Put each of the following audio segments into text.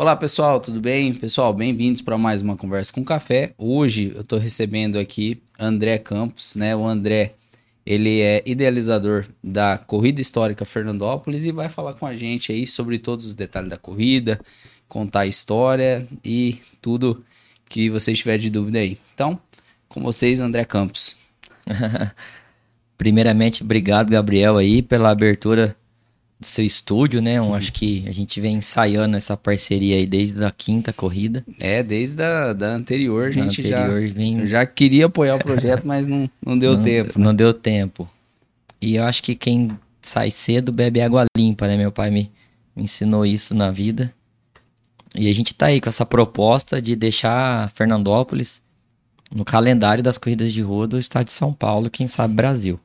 Olá pessoal, tudo bem? Pessoal, bem-vindos para mais uma conversa com café. Hoje eu estou recebendo aqui André Campos, né? O André, ele é idealizador da Corrida Histórica Fernandópolis e vai falar com a gente aí sobre todos os detalhes da corrida, contar a história e tudo que você tiver de dúvida aí. Então, com vocês, André Campos. Primeiramente, obrigado, Gabriel, aí, pela abertura do seu estúdio, né? Uhum. acho que a gente vem ensaiando essa parceria aí desde a quinta corrida. É, desde a da anterior, a gente anterior, já, vem... já queria apoiar o projeto, mas não, não deu não, tempo. Não deu tempo. E eu acho que quem sai cedo bebe água limpa, né? Meu pai me, me ensinou isso na vida. E a gente tá aí com essa proposta de deixar Fernandópolis no calendário das corridas de rua do estado de São Paulo, quem sabe Brasil.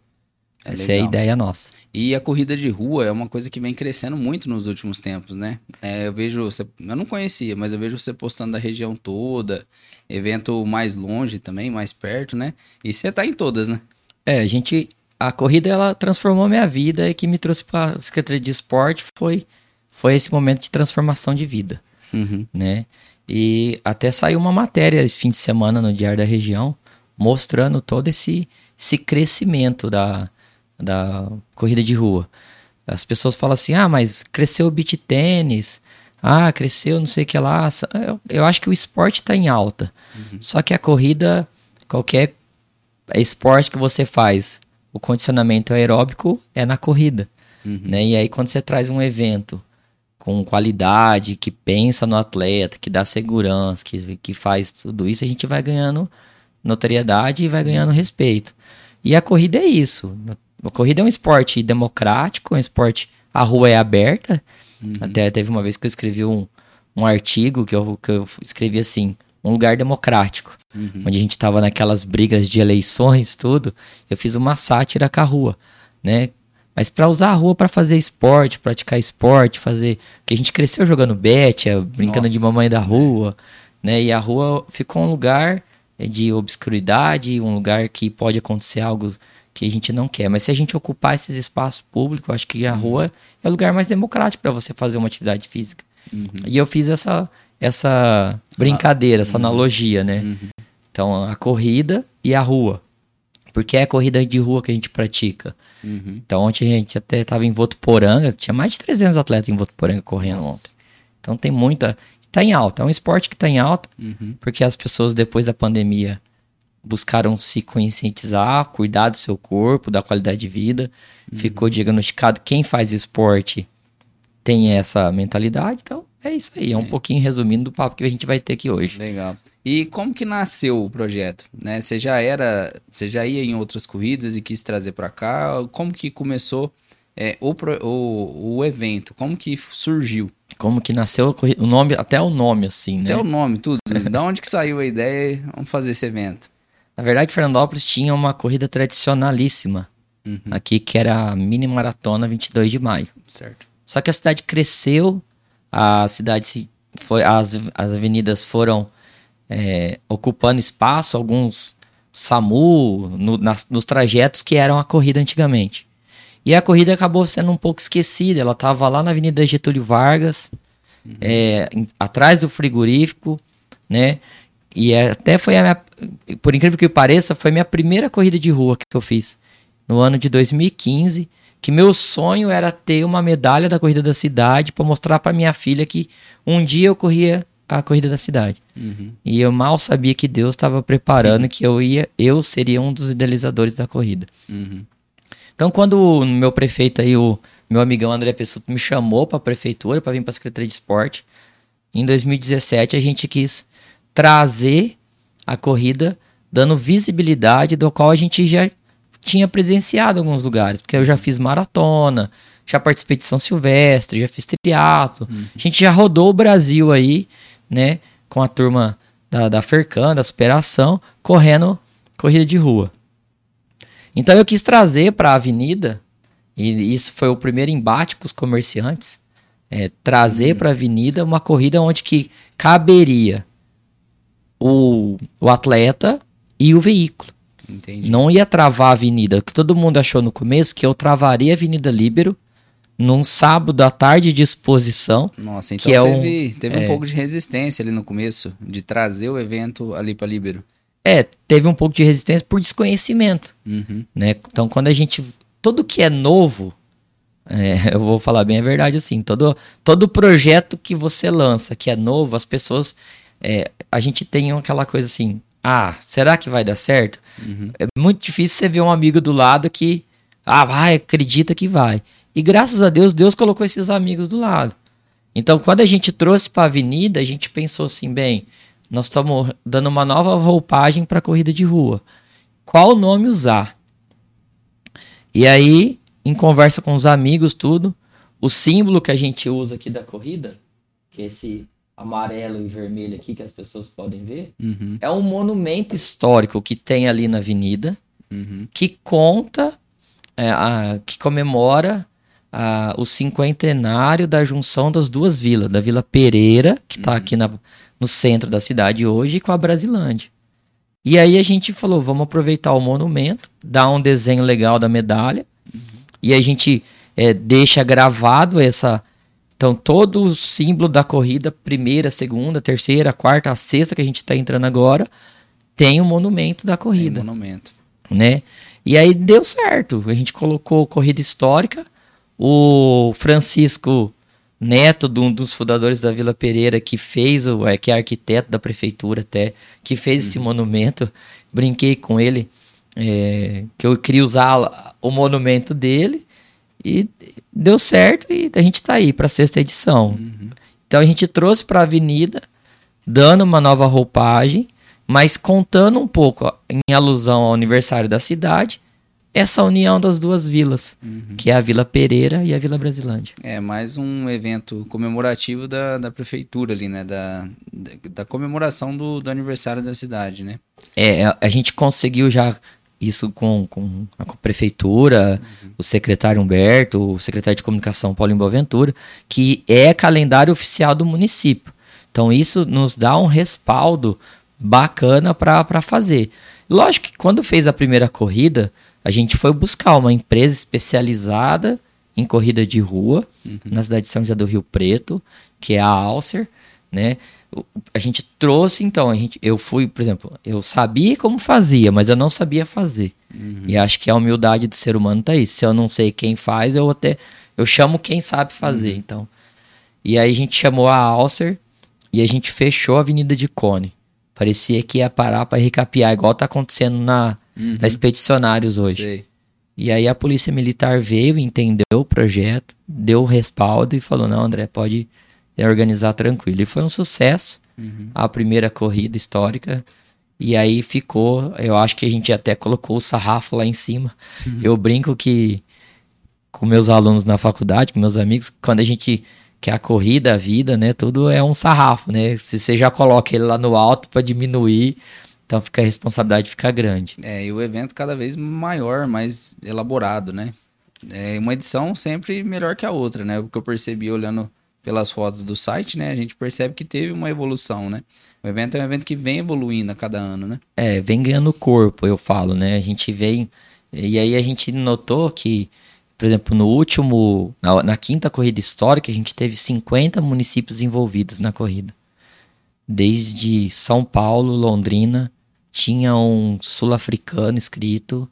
É Essa legal. é a ideia nossa. E a corrida de rua é uma coisa que vem crescendo muito nos últimos tempos, né? É, eu vejo, você, eu não conhecia, mas eu vejo você postando da região toda, evento mais longe também, mais perto, né? E você tá em todas, né? É, a gente, a corrida ela transformou minha vida e que me trouxe para a Secretaria de Esporte foi, foi esse momento de transformação de vida, uhum. né? E até saiu uma matéria esse fim de semana no Diário da Região mostrando todo esse, esse crescimento da, da corrida de rua. As pessoas falam assim: ah, mas cresceu o beat tênis, ah, cresceu não sei o que lá. Eu, eu acho que o esporte está em alta. Uhum. Só que a corrida, qualquer esporte que você faz, o condicionamento aeróbico é na corrida. Uhum. Né? E aí, quando você traz um evento com qualidade, que pensa no atleta, que dá segurança, que, que faz tudo isso, a gente vai ganhando notoriedade e vai ganhando respeito. E a corrida é isso. A corrida é um esporte democrático, é um esporte. A rua é aberta. Uhum. Até teve uma vez que eu escrevi um, um artigo que eu, que eu escrevi assim: um lugar democrático, uhum. onde a gente tava naquelas brigas de eleições, tudo. Eu fiz uma sátira com a rua, né? Mas para usar a rua para fazer esporte, praticar esporte, fazer. que a gente cresceu jogando bet, brincando Nossa, de mamãe da rua, né? E a rua ficou um lugar de obscuridade, um lugar que pode acontecer algo que a gente não quer. Mas se a gente ocupar esses espaços públicos, acho que a uhum. rua é o lugar mais democrático para você fazer uma atividade física. Uhum. E eu fiz essa, essa brincadeira, essa uhum. analogia, né? Uhum. Então, a corrida e a rua. Porque é a corrida de rua que a gente pratica. Uhum. Então, ontem a gente até estava em Votuporanga, tinha mais de 300 atletas em Votuporanga correndo Nossa. ontem. Então, tem muita. Está em alta, é um esporte que está em alta, uhum. porque as pessoas, depois da pandemia, buscaram se conscientizar, cuidar do seu corpo, da qualidade de vida. Uhum. Ficou diagnosticado quem faz esporte tem essa mentalidade, então é isso aí, é um é. pouquinho resumindo do papo que a gente vai ter aqui hoje. Legal. E como que nasceu o projeto? Né? Você já era, você já ia em outras corridas e quis trazer para cá? Como que começou é, o, o, o evento? Como que surgiu? Como que nasceu o nome, até o nome assim, né? Até o nome, tudo. da onde que saiu a ideia? Vamos fazer esse evento. Na verdade, Fernandópolis tinha uma corrida tradicionalíssima uhum. aqui, que era a Mini Maratona 22 de maio. Certo. Só que a cidade cresceu, a cidade se foi, as, as avenidas foram é, ocupando espaço, alguns SAMU, no, nas, nos trajetos que eram a corrida antigamente. E a corrida acabou sendo um pouco esquecida, ela estava lá na Avenida Getúlio Vargas, uhum. é, em, atrás do frigorífico, né? E é, até foi a minha, por incrível que pareça, foi a minha primeira corrida de rua que eu fiz. No ano de 2015, que meu sonho era ter uma medalha da corrida da cidade para mostrar para minha filha que um dia eu corria a corrida da cidade. Uhum. E eu mal sabia que Deus estava preparando uhum. que eu ia, eu seria um dos idealizadores da corrida. Uhum. Então, quando o meu prefeito aí, o meu amigão André Pessuto, me chamou para a prefeitura para vir para a Secretaria de Esporte, em 2017 a gente quis trazer a corrida dando visibilidade do qual a gente já tinha presenciado em alguns lugares, porque eu já fiz maratona, já participei de São Silvestre, já fiz triatlo, uhum. a gente já rodou o Brasil aí, né, com a turma da, da Fercan, da Superação, correndo corrida de rua. Então eu quis trazer para a avenida, e isso foi o primeiro embate com os comerciantes, é, trazer uhum. para a avenida uma corrida onde que caberia o, o atleta e o veículo. Entendi. Não ia travar a avenida, que todo mundo achou no começo que eu travaria a Avenida Líbero num sábado à tarde de exposição. Nossa, então que é teve, um, teve é, um pouco de resistência ali no começo, de trazer o evento ali para Líbero. É, teve um pouco de resistência por desconhecimento, Uhum. né? Então, quando a gente... Tudo que é novo, é, eu vou falar bem a verdade assim, todo, todo projeto que você lança que é novo, as pessoas... é, a gente tem aquela coisa assim, ah, será que vai dar certo? Uhum. É muito difícil você ver um amigo do lado que, ah, vai, acredita que vai. E graças a Deus, Deus colocou esses amigos do lado. Então, quando a gente trouxe para a avenida, a gente pensou assim, bem, nós estamos dando uma nova roupagem para a corrida de rua. Qual nome usar? E aí, em conversa com os amigos, tudo, o símbolo que a gente usa aqui da corrida, que é esse amarelo e vermelho aqui que as pessoas podem ver, Uhum. é um monumento histórico que tem ali na avenida, Uhum. que conta, é, a- que comemora a- o cinquentenário da junção das duas vilas, da Vila Pereira, que está aqui na- no centro da cidade hoje, e com a Brasilândia. E aí a gente falou, vamos aproveitar o monumento, dar um desenho legal da medalha, e a gente é, deixa gravado essa... Então, todo o símbolo da corrida, primeira, segunda, terceira, quarta, a sexta que a gente está entrando agora, tem o monumento da Tem corrida monumento. né? E aí deu certo. A gente colocou corrida histórica. O Francisco Neto, de um dos fundadores da Vila Pereira, que fez o, é, que é arquiteto da prefeitura até, que fez esse monumento. Brinquei com ele, é, que eu queria usar o monumento dele. E deu certo e a gente está aí para a sexta edição. Uhum. Então a gente trouxe para a avenida, dando uma nova roupagem, mas contando um pouco, ó, em alusão ao aniversário da cidade, essa união das duas vilas, Uhum. que é a Vila Pereira e a Vila Brasilândia. É mais um evento comemorativo da, da prefeitura ali, né? Da, da, da comemoração do, do aniversário da cidade, né? É, a- a gente conseguiu já isso com, com a prefeitura, o secretário Humberto, o secretário de comunicação Paulo Boaventura, que é calendário oficial do município. Então isso nos dá um respaldo bacana para fazer. Lógico que quando fez a primeira corrida, a gente foi buscar uma empresa especializada em corrida de rua na cidade de São José do Rio Preto, que é a Alcer, né? A gente trouxe então, a gente, eu fui, por exemplo, eu sabia como fazia, mas eu não sabia fazer. E acho que a humildade do ser humano tá aí. Se eu não sei quem faz, eu até eu chamo quem sabe fazer, então. E aí a gente chamou a Alcer e a gente fechou a Avenida de Cone. Parecia que ia parar para recapear, igual tá acontecendo na, Uhum. na Expedicionários hoje. Sei. E aí a polícia militar veio, entendeu o projeto, deu o respaldo e falou: não, André, pode organizar tranquilo. E foi um sucesso Uhum. a primeira corrida histórica. E aí ficou, eu acho que a gente até colocou o sarrafo lá em cima. Eu brinco que com meus alunos na faculdade, com meus amigos, quando a gente quer a corrida, a vida, né, tudo é um sarrafo, né? Se você já coloca ele lá no alto para diminuir, então fica a responsabilidade fica grande. É, e o evento cada vez maior, mais elaborado, né? É uma edição sempre melhor que a outra, né? O que eu percebi olhando pelas fotos do site, né? A gente percebe que teve uma evolução, né? O evento é um evento que vem evoluindo a cada ano, né? É, vem ganhando corpo, eu falo, né? A gente vem. E aí a gente notou que, por exemplo, no último. Na, na quinta corrida histórica, a gente teve 50 municípios envolvidos na corrida. Desde São Paulo, Londrina, tinha um sul-africano escrito,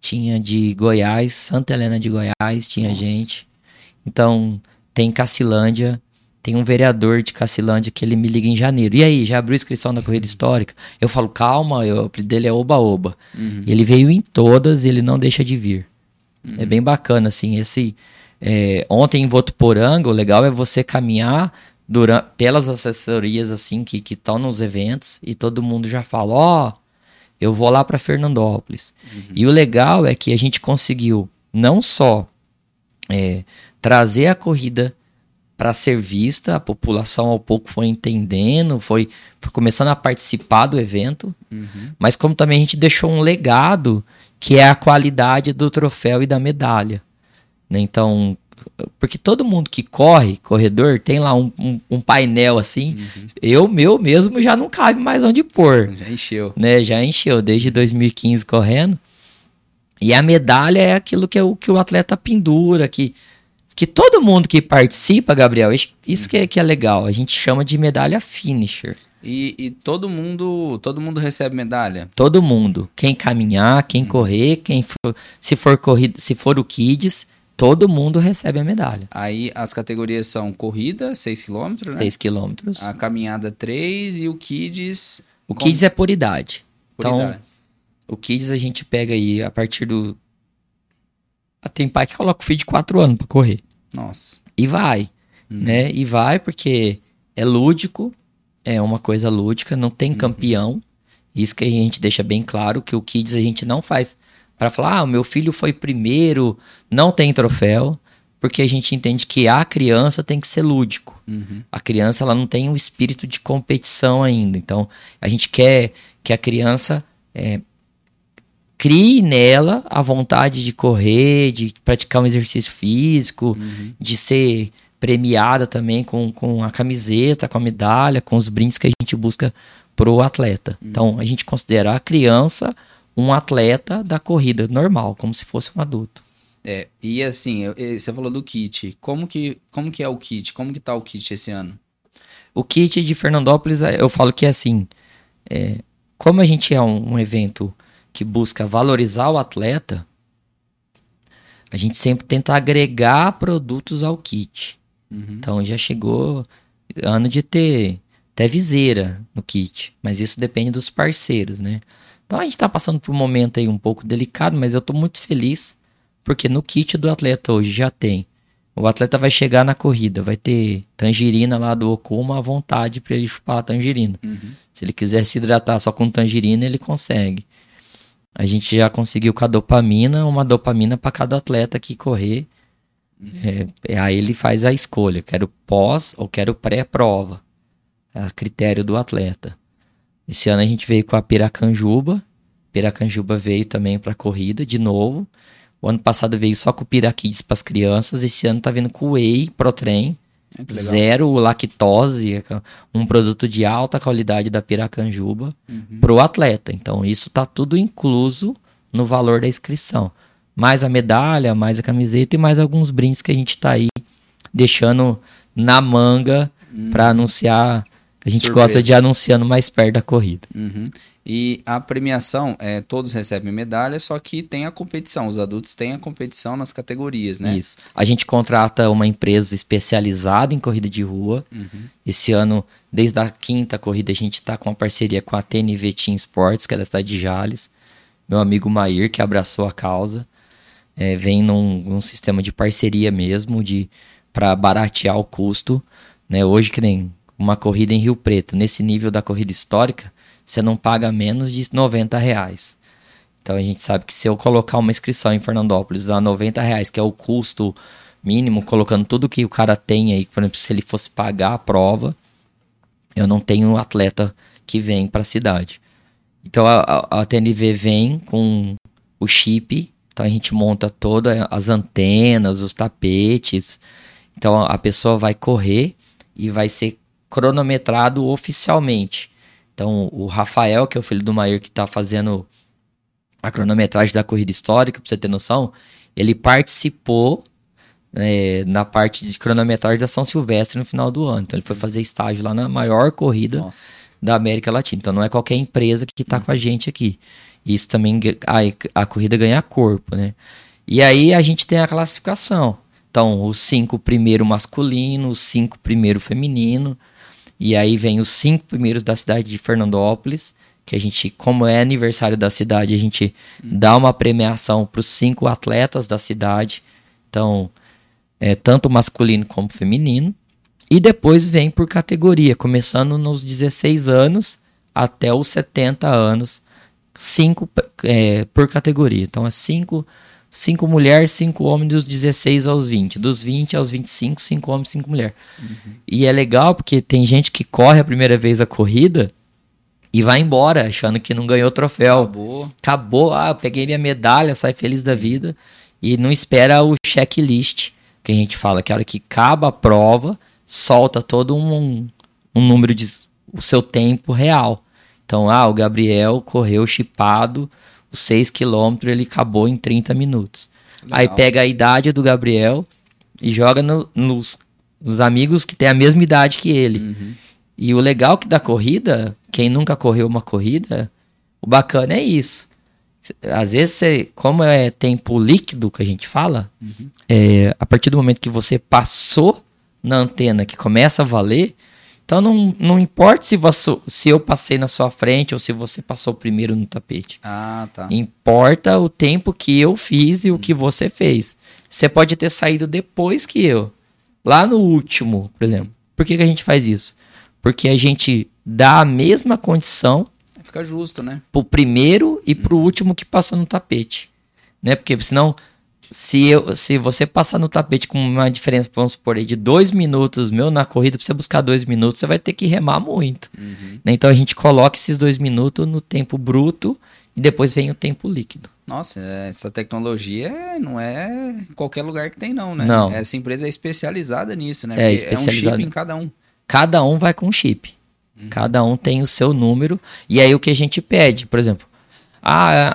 tinha de Goiás, Santa Helena de Goiás, tinha Nossa. gente. Então, tem Cacilândia, tem um vereador de Cacilândia que ele me liga em janeiro. E aí, já abriu inscrição da corrida histórica? Eu falo, calma, eu- o apelido dele é Oba Oba. Uhum. Ele veio em todas e ele não deixa de vir. É bem bacana, assim, esse... é, ontem em Votuporanga, o legal é você caminhar durante, pelas assessorias, assim, que estão nos eventos e todo mundo já fala, ó, eu vou lá para Fernandópolis. E o legal é que a gente conseguiu não só é, trazer a corrida para ser vista, a população ao pouco foi entendendo, foi, foi começando a participar do evento, Uhum. mas como também a gente deixou um legado que é a qualidade do troféu e da medalha. né? Então, porque todo mundo que corre, corredor, tem lá um, um- um painel assim. Uhum. Eu, meu mesmo, já não cabe mais onde pôr Já encheu. né? Já encheu desde 2015 correndo. E a medalha é aquilo que, é o, que o atleta pendura, que que todo mundo que participa, Gabriel, isso que é, que é legal, a gente chama de medalha finisher. E, e, todo mundo todo mundo recebe medalha? Todo mundo. Quem caminhar, quem hum. correr, quem for, se for corrida, se for o kids, todo mundo recebe a medalha. Aí as categorias são corrida, 6 km, né? 6 km. A caminhada 3 e o kids O como... kids é por idade. Por então, idade. o kids a gente pega aí a partir do tem pai que coloca o filho de 4 anos para correr. Nossa. E vai, hum. né? E vai porque é lúdico, é uma coisa lúdica, não tem uhum. campeão. Isso que a gente deixa bem claro que o Kids a gente não faz para falar, ah, o meu filho foi primeiro, não tem troféu, porque a gente entende que a criança tem que ser lúdico. Uhum. A criança ela não tem o um espírito de competição ainda. Então, a gente quer que a criança é, crie nela a vontade de correr, de praticar um exercício físico, uhum. de ser premiada também com, com a camiseta, com a medalha, com os brindes que a gente busca pro atleta. Uhum. Então, a gente considera a criança um atleta da corrida normal, como se fosse um adulto. É, e assim, você falou do kit. Como que, como que é o kit? Como que tá o kit esse ano? O kit de Fernandópolis, é, eu falo que é assim, é, como a gente é um, um evento que busca valorizar o atleta, a gente sempre tenta agregar produtos ao kit. Uhum. Então já chegou ano de ter até viseira no kit, mas isso depende dos parceiros, né? Então a gente está passando por um momento aí um pouco delicado, mas eu estou muito feliz porque no kit do atleta hoje já tem. O atleta vai chegar na corrida, vai ter tangerina lá do Okuma à vontade para ele chupar a tangerina. Uhum. Se ele quiser se hidratar só com tangerina, ele consegue. A gente já conseguiu com a dopamina, uma dopamina para cada atleta que correr é, aí ele faz a escolha, quero pós ou quero pré-prova. É a critério do atleta. Esse ano a gente veio com a Piracanjuba. Piracanjuba veio também para corrida de novo. O ano passado veio só com o Piraquids para as crianças. Esse ano tá vindo com o Whey Protein. Zero lactose, um produto de alta qualidade da Piracanjuba uhum. para o atleta. Então, isso tá tudo incluso no valor da inscrição mais a medalha, mais a camiseta e mais alguns brindes que a gente tá aí deixando na manga uhum. para anunciar. A gente Surpresa. gosta de anunciando mais perto da corrida. Uhum. E a premiação, é, todos recebem medalha, só que tem a competição. Os adultos têm a competição nas categorias, né? Isso. A gente contrata uma empresa especializada em corrida de rua. Uhum. Esse ano, desde a quinta corrida, a gente está com uma parceria com a TNV Team Sports, que é da cidade de Jales. Meu amigo Mair, que abraçou a causa é, vem num, num, sistema de parceria mesmo, de para baratear o custo. Né? Hoje, que nem uma corrida em Rio Preto, nesse nível da corrida histórica, você não paga menos de 90 reais. Então a gente sabe que se eu colocar uma inscrição em Fernandópolis a 90 reais, que é o custo mínimo, colocando tudo que o cara tem aí, por exemplo, se ele fosse pagar a prova, eu não tenho atleta que vem para a cidade. Então a, a, TNV vem com o chip então a gente monta todas as antenas, os tapetes. Então a pessoa vai correr e vai ser cronometrado oficialmente. Então o Rafael, que é o filho do Maior que está fazendo a cronometragem da corrida histórica, para você ter noção, ele participou é, na parte de cronometragem da São Silvestre no final do ano. Então ele foi fazer estágio lá na maior corrida Nossa. da América Latina. Então não é qualquer empresa que está hum. com a gente aqui. Isso também a, a corrida ganha corpo, né? E aí a gente tem a classificação. Então, os cinco primeiro masculino, os cinco primeiro feminino, e aí vem os cinco primeiros da cidade de Fernandópolis, que a gente, como é aniversário da cidade, a gente dá uma premiação para os cinco atletas da cidade. Então, é tanto masculino como feminino. E depois vem por categoria, começando nos 16 anos até os 70 anos cinco é, por categoria. Então é cinco, cinco mulheres, cinco homens dos 16 aos 20. Dos 20 aos 25, cinco homens, cinco mulheres. Uhum. E é legal porque tem gente que corre a primeira vez a corrida e vai embora achando que não ganhou troféu. Acabou. Acabou, ah, eu peguei minha medalha, sai feliz da vida e não espera o checklist que a gente fala, que a hora que acaba a prova, solta todo um, um número de o seu tempo real. Então, ah, o Gabriel correu chipado os 6 km, ele acabou em 30 minutos. Legal. Aí pega a idade do Gabriel e joga no, nos, nos, amigos que têm a mesma idade que ele. Uhum. E o legal que da corrida, quem nunca correu uma corrida, o bacana é isso. Às vezes, você, como é tempo líquido que a gente fala, uhum. é, a partir do momento que você passou na antena, que começa a valer, então não, não importa se, você, se eu passei na sua frente ou se você passou primeiro no tapete. Ah, tá. Importa o tempo que eu fiz e o que você fez. Você pode ter saído depois que eu. Lá no último, por exemplo. Por que, que a gente faz isso? Porque a gente dá a mesma condição. Fica justo, né? Pro primeiro e pro último que passou no tapete. Né? Porque senão se, eu, se você passar no tapete com uma diferença, vamos supor, aí, de dois minutos meu na corrida, pra você buscar dois minutos, você vai ter que remar muito. Uhum. Né? Então a gente coloca esses dois minutos no tempo bruto e depois vem o tempo líquido. Nossa, essa tecnologia não é qualquer lugar que tem, não, né? Não. Essa empresa é especializada nisso, né? É, especializada. É um chip em cada um. Cada um vai com um chip. Uhum. Cada um tem o seu número. E aí o que a gente pede, por exemplo, ah,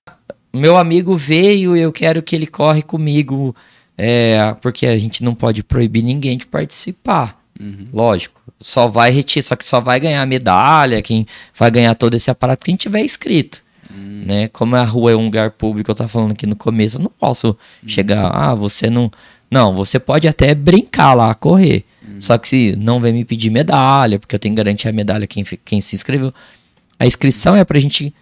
meu amigo veio e eu quero que ele corre comigo, é, porque a gente não pode proibir ninguém de participar. Uhum. Lógico. Só vai retirar, só que só vai ganhar medalha, quem vai ganhar todo esse aparato, quem tiver inscrito. Uhum. Né? Como a rua é um lugar público, eu tava falando aqui no começo, eu não posso uhum. chegar, ah, você não. Não, você pode até brincar lá, correr. Uhum. Só que se não vem me pedir medalha, porque eu tenho que garantir a medalha quem, quem se inscreveu. A inscrição é pra gente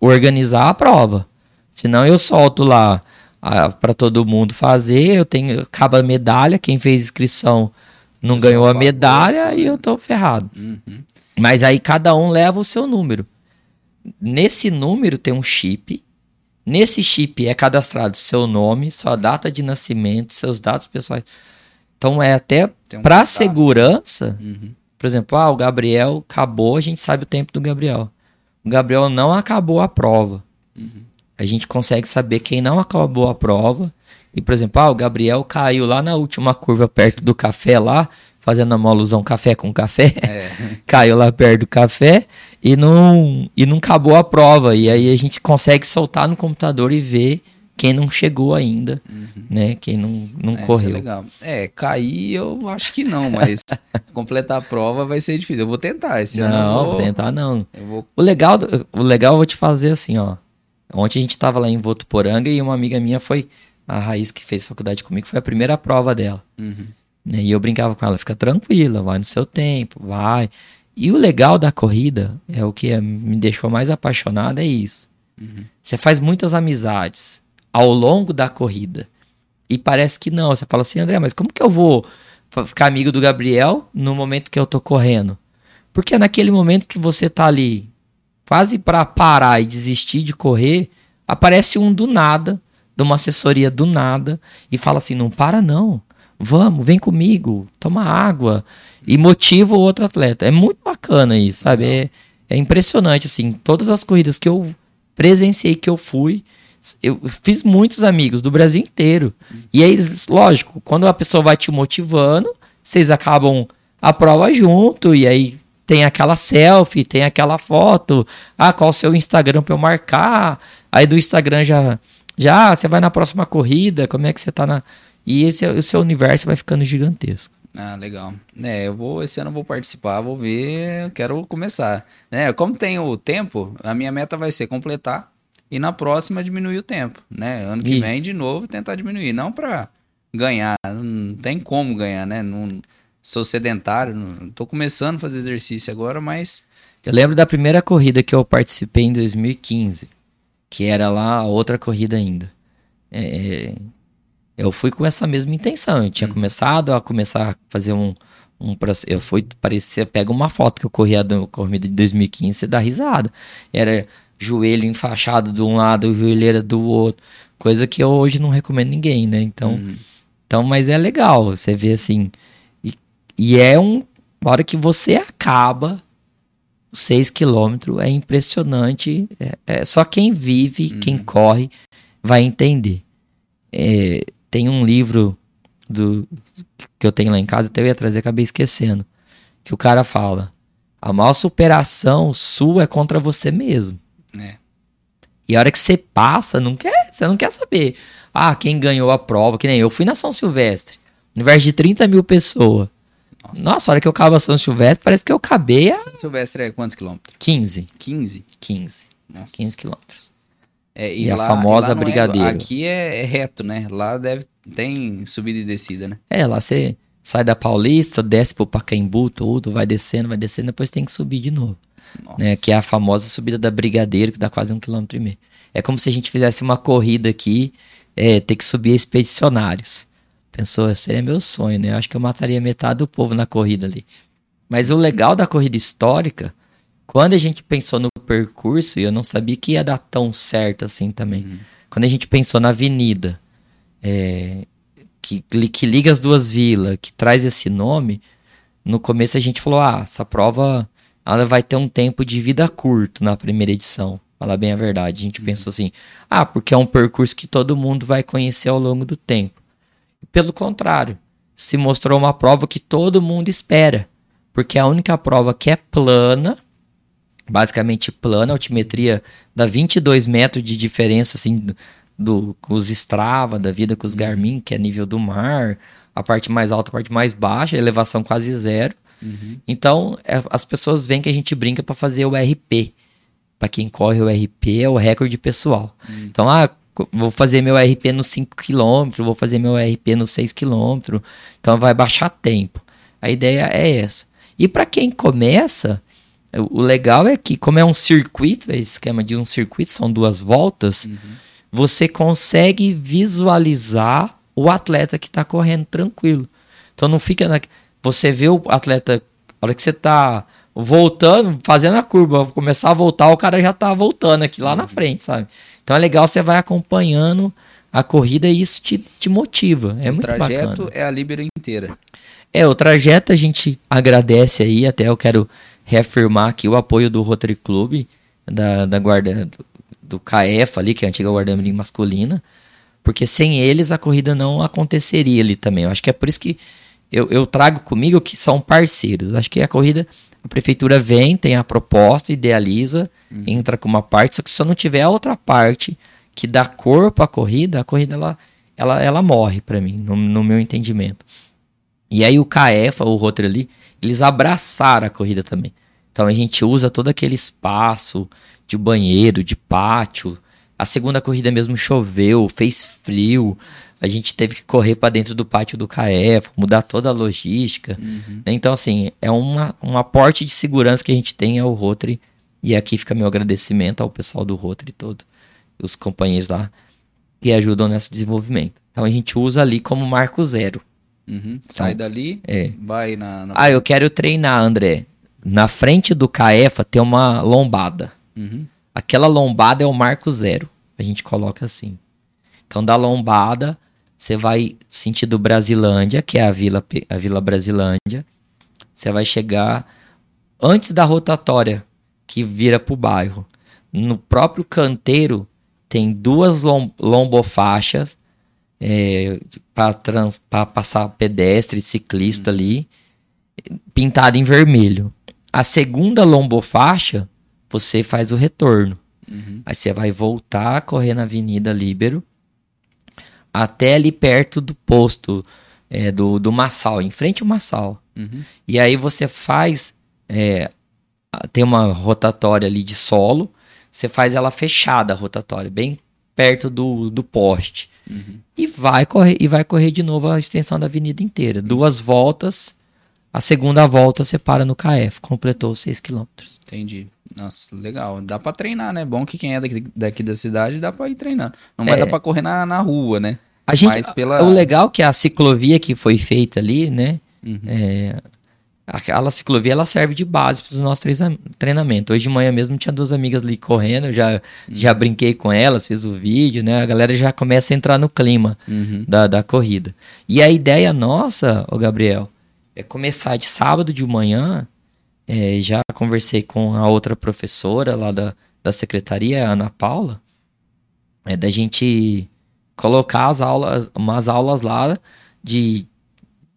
organizar a prova. Senão eu solto lá para todo mundo fazer, eu tenho acaba a medalha, quem fez inscrição não ganhou a medalha e eu tô ferrado. Uhum. Mas aí cada um leva o seu número. Nesse número tem um chip. Nesse chip é cadastrado seu nome, sua data de nascimento, seus dados pessoais. Então é até um para segurança. Uhum. Por exemplo, ah, o Gabriel acabou, a gente sabe o tempo do Gabriel. O Gabriel não acabou a prova. Uhum a gente consegue saber quem não acabou a prova. E, por exemplo, ah, o Gabriel caiu lá na última curva perto do café lá, fazendo uma alusão café com café. É. caiu lá perto do café e não, e não acabou a prova. E aí a gente consegue soltar no computador e ver quem não chegou ainda, uhum. né? Quem não, não é, correu. É legal. É, cair eu acho que não, mas completar a prova vai ser difícil. Eu vou tentar esse não, ano. Não, vou tentar não. Vou... O legal, o legal eu vou te fazer assim, ó. Ontem a gente estava lá em Votuporanga e uma amiga minha foi, a Raiz que fez faculdade comigo, foi a primeira prova dela. Uhum. Né? E eu brincava com ela, fica tranquila, vai no seu tempo, vai. E o legal da corrida, é o que me deixou mais apaixonado, é isso. Uhum. Você faz muitas amizades ao longo da corrida. E parece que não. Você fala assim, André, mas como que eu vou ficar amigo do Gabriel no momento que eu tô correndo? Porque é naquele momento que você tá ali quase para parar e desistir de correr, aparece um do nada, de uma assessoria do nada, e fala assim: não para não, vamos, vem comigo, toma água, e motiva o outro atleta. É muito bacana isso, sabe? É, é impressionante, assim, todas as corridas que eu presenciei, que eu fui, eu fiz muitos amigos do Brasil inteiro. E aí, lógico, quando a pessoa vai te motivando, vocês acabam a prova junto, e aí tem aquela selfie, tem aquela foto. Ah, qual o seu Instagram para eu marcar? Aí do Instagram já, já, ah, você vai na próxima corrida, como é que você tá na. E esse o seu universo vai ficando gigantesco. Ah, legal. É, eu vou, esse ano eu vou participar, vou ver, quero começar. Né, como tem o tempo, a minha meta vai ser completar e na próxima diminuir o tempo, né? Ano que Isso. vem de novo tentar diminuir, não para ganhar, não tem como ganhar, né? Não, sou sedentário, não, tô começando a fazer exercício agora, mas. Eu lembro da primeira corrida que eu participei em 2015, que era lá a outra corrida ainda. É, eu fui com essa mesma intenção. Eu tinha hum. começado a começar a fazer um, um eu fui parecer pega uma foto que eu corri a corrida de 2015 você dá risada era joelho enfaixado de um lado joelheira do outro coisa que eu hoje não recomendo ninguém né então uhum. então mas é legal você vê assim e é um. Na hora que você acaba, os 6 quilômetros é impressionante. É, é, só quem vive, uhum. quem corre, vai entender. É, tem um livro do que eu tenho lá em casa, até eu ia trazer, acabei esquecendo. Que o cara fala: a maior superação sua é contra você mesmo. É. E a hora que você passa, não quer, você não quer saber. Ah, quem ganhou a prova, que nem eu fui na São Silvestre. Universo de 30 mil pessoas. Nossa. Nossa, a hora que eu cabo a São Silvestre, parece que eu acabei a... São Silvestre é quantos quilômetros? 15. 15? 15. Nossa. 15 quilômetros. É, e, e lá, a famosa e é Brigadeiro. É, aqui é, é, reto, né? Lá deve, tem subida e descida, né? É, lá você sai da Paulista, desce pro Pacaembu, tudo, vai descendo, vai descendo, depois tem que subir de novo. Né, que é a famosa subida da Brigadeiro, que dá quase um quilômetro e meio. É como se a gente fizesse uma corrida aqui, é, ter que subir expedicionários. Pensou, seria meu sonho, né? Eu acho que eu mataria metade do povo na corrida ali. Mas o legal da corrida histórica, quando a gente pensou no percurso, e eu não sabia que ia dar tão certo assim também. Uhum. Quando a gente pensou na avenida, é, que, que liga as duas vilas, que traz esse nome, no começo a gente falou: ah, essa prova ela vai ter um tempo de vida curto na primeira edição. Falar bem a verdade. A gente uhum. pensou assim: ah, porque é um percurso que todo mundo vai conhecer ao longo do tempo. Pelo contrário, se mostrou uma prova que todo mundo espera. Porque é a única prova que é plana, basicamente plana, a altimetria dá 22 metros de diferença assim, do, com os Strava, da vida com os uhum. Garmin, que é nível do mar, a parte mais alta, a parte mais baixa, elevação quase zero. Uhum. Então, é, as pessoas veem que a gente brinca para fazer o RP. Para quem corre o RP é o recorde pessoal. Uhum. Então, ah, vou fazer meu RP no 5 km, vou fazer meu RP no 6 km. Então, vai baixar tempo. A ideia é essa. E para quem começa, o legal é que, como é um circuito, esse esquema de um circuito, são duas voltas, uhum. você consegue visualizar o atleta que está correndo tranquilo. Então não fica na. Você vê o atleta, a hora que você tá voltando, fazendo a curva, começar a voltar, o cara já tá voltando aqui lá na uhum. frente, sabe? Então é legal, você vai acompanhando a corrida e isso te, te motiva. É o muito trajeto bacana. é a Libero inteira. É, o trajeto a gente agradece aí, até eu quero reafirmar aqui o apoio do Rotary Club, da, da guarda do, CAEFA ali, que é a antiga guarda masculina, porque sem eles a corrida não aconteceria ali também. Eu acho que é por isso que eu, eu trago comigo que são parceiros. Acho que a corrida, a prefeitura vem, tem a proposta, idealiza, uhum. entra com uma parte, só que se eu não tiver a outra parte que dá corpo à corrida, a corrida ela, ela, ela morre para mim, no, no, meu entendimento. E aí o CAEFA, o Rotary ali, eles abraçaram a corrida também. Então a gente usa todo aquele espaço de banheiro, de pátio. A segunda corrida mesmo choveu, fez frio a gente teve que correr para dentro do pátio do CAEF, mudar toda a logística. Uhum. Então, assim, é uma, um aporte de segurança que a gente tem ao Rotary. E aqui fica meu agradecimento ao pessoal do Rotary todo, os companheiros lá, que ajudam nesse desenvolvimento. Então, a gente usa ali como marco zero. Uhum. Sai então, dali, é. vai na, na, Ah, eu quero treinar, André. Na frente do CAEFA tem uma lombada. Uhum. Aquela lombada é o marco zero. A gente coloca assim. Então, da lombada você vai sentido Brasilândia, que é a vila, a vila Brasilândia. Você vai chegar antes da rotatória que vira para o bairro. No próprio canteiro tem duas lom lombofaixas é, para passar pedestre, ciclista uhum. ali, pintada em vermelho. A segunda lombofaixa, você faz o retorno. Uhum. Aí você vai voltar, correr na Avenida Líbero, até ali perto do posto é, do, do Massal, em frente ao Massal. Uhum. E aí você faz. É, tem uma rotatória ali de solo, você faz ela fechada, a rotatória, bem perto do, do poste. Uhum. E vai correr e vai correr de novo a extensão da avenida inteira. Duas voltas. A segunda volta você para no KF, completou 6 km. Entendi. Nossa, legal. Dá pra treinar, né? Bom que quem é daqui, daqui da cidade dá pra ir treinando. Não vai é. dar pra correr na, na rua, né? A gente, Mas pela... O legal é que a ciclovia que foi feita ali, né? Uhum. É, aquela ciclovia ela serve de base para o nosso treinamento. Hoje de manhã mesmo tinha duas amigas ali correndo, eu já, uhum. já brinquei com elas, fiz o vídeo, né? A galera já começa a entrar no clima uhum. da, da corrida. E a ideia nossa, o Gabriel, é começar de sábado de manhã é, já conversei com a outra professora lá da, da secretaria, a Ana Paula, é da gente colocar as aulas, umas aulas lá de,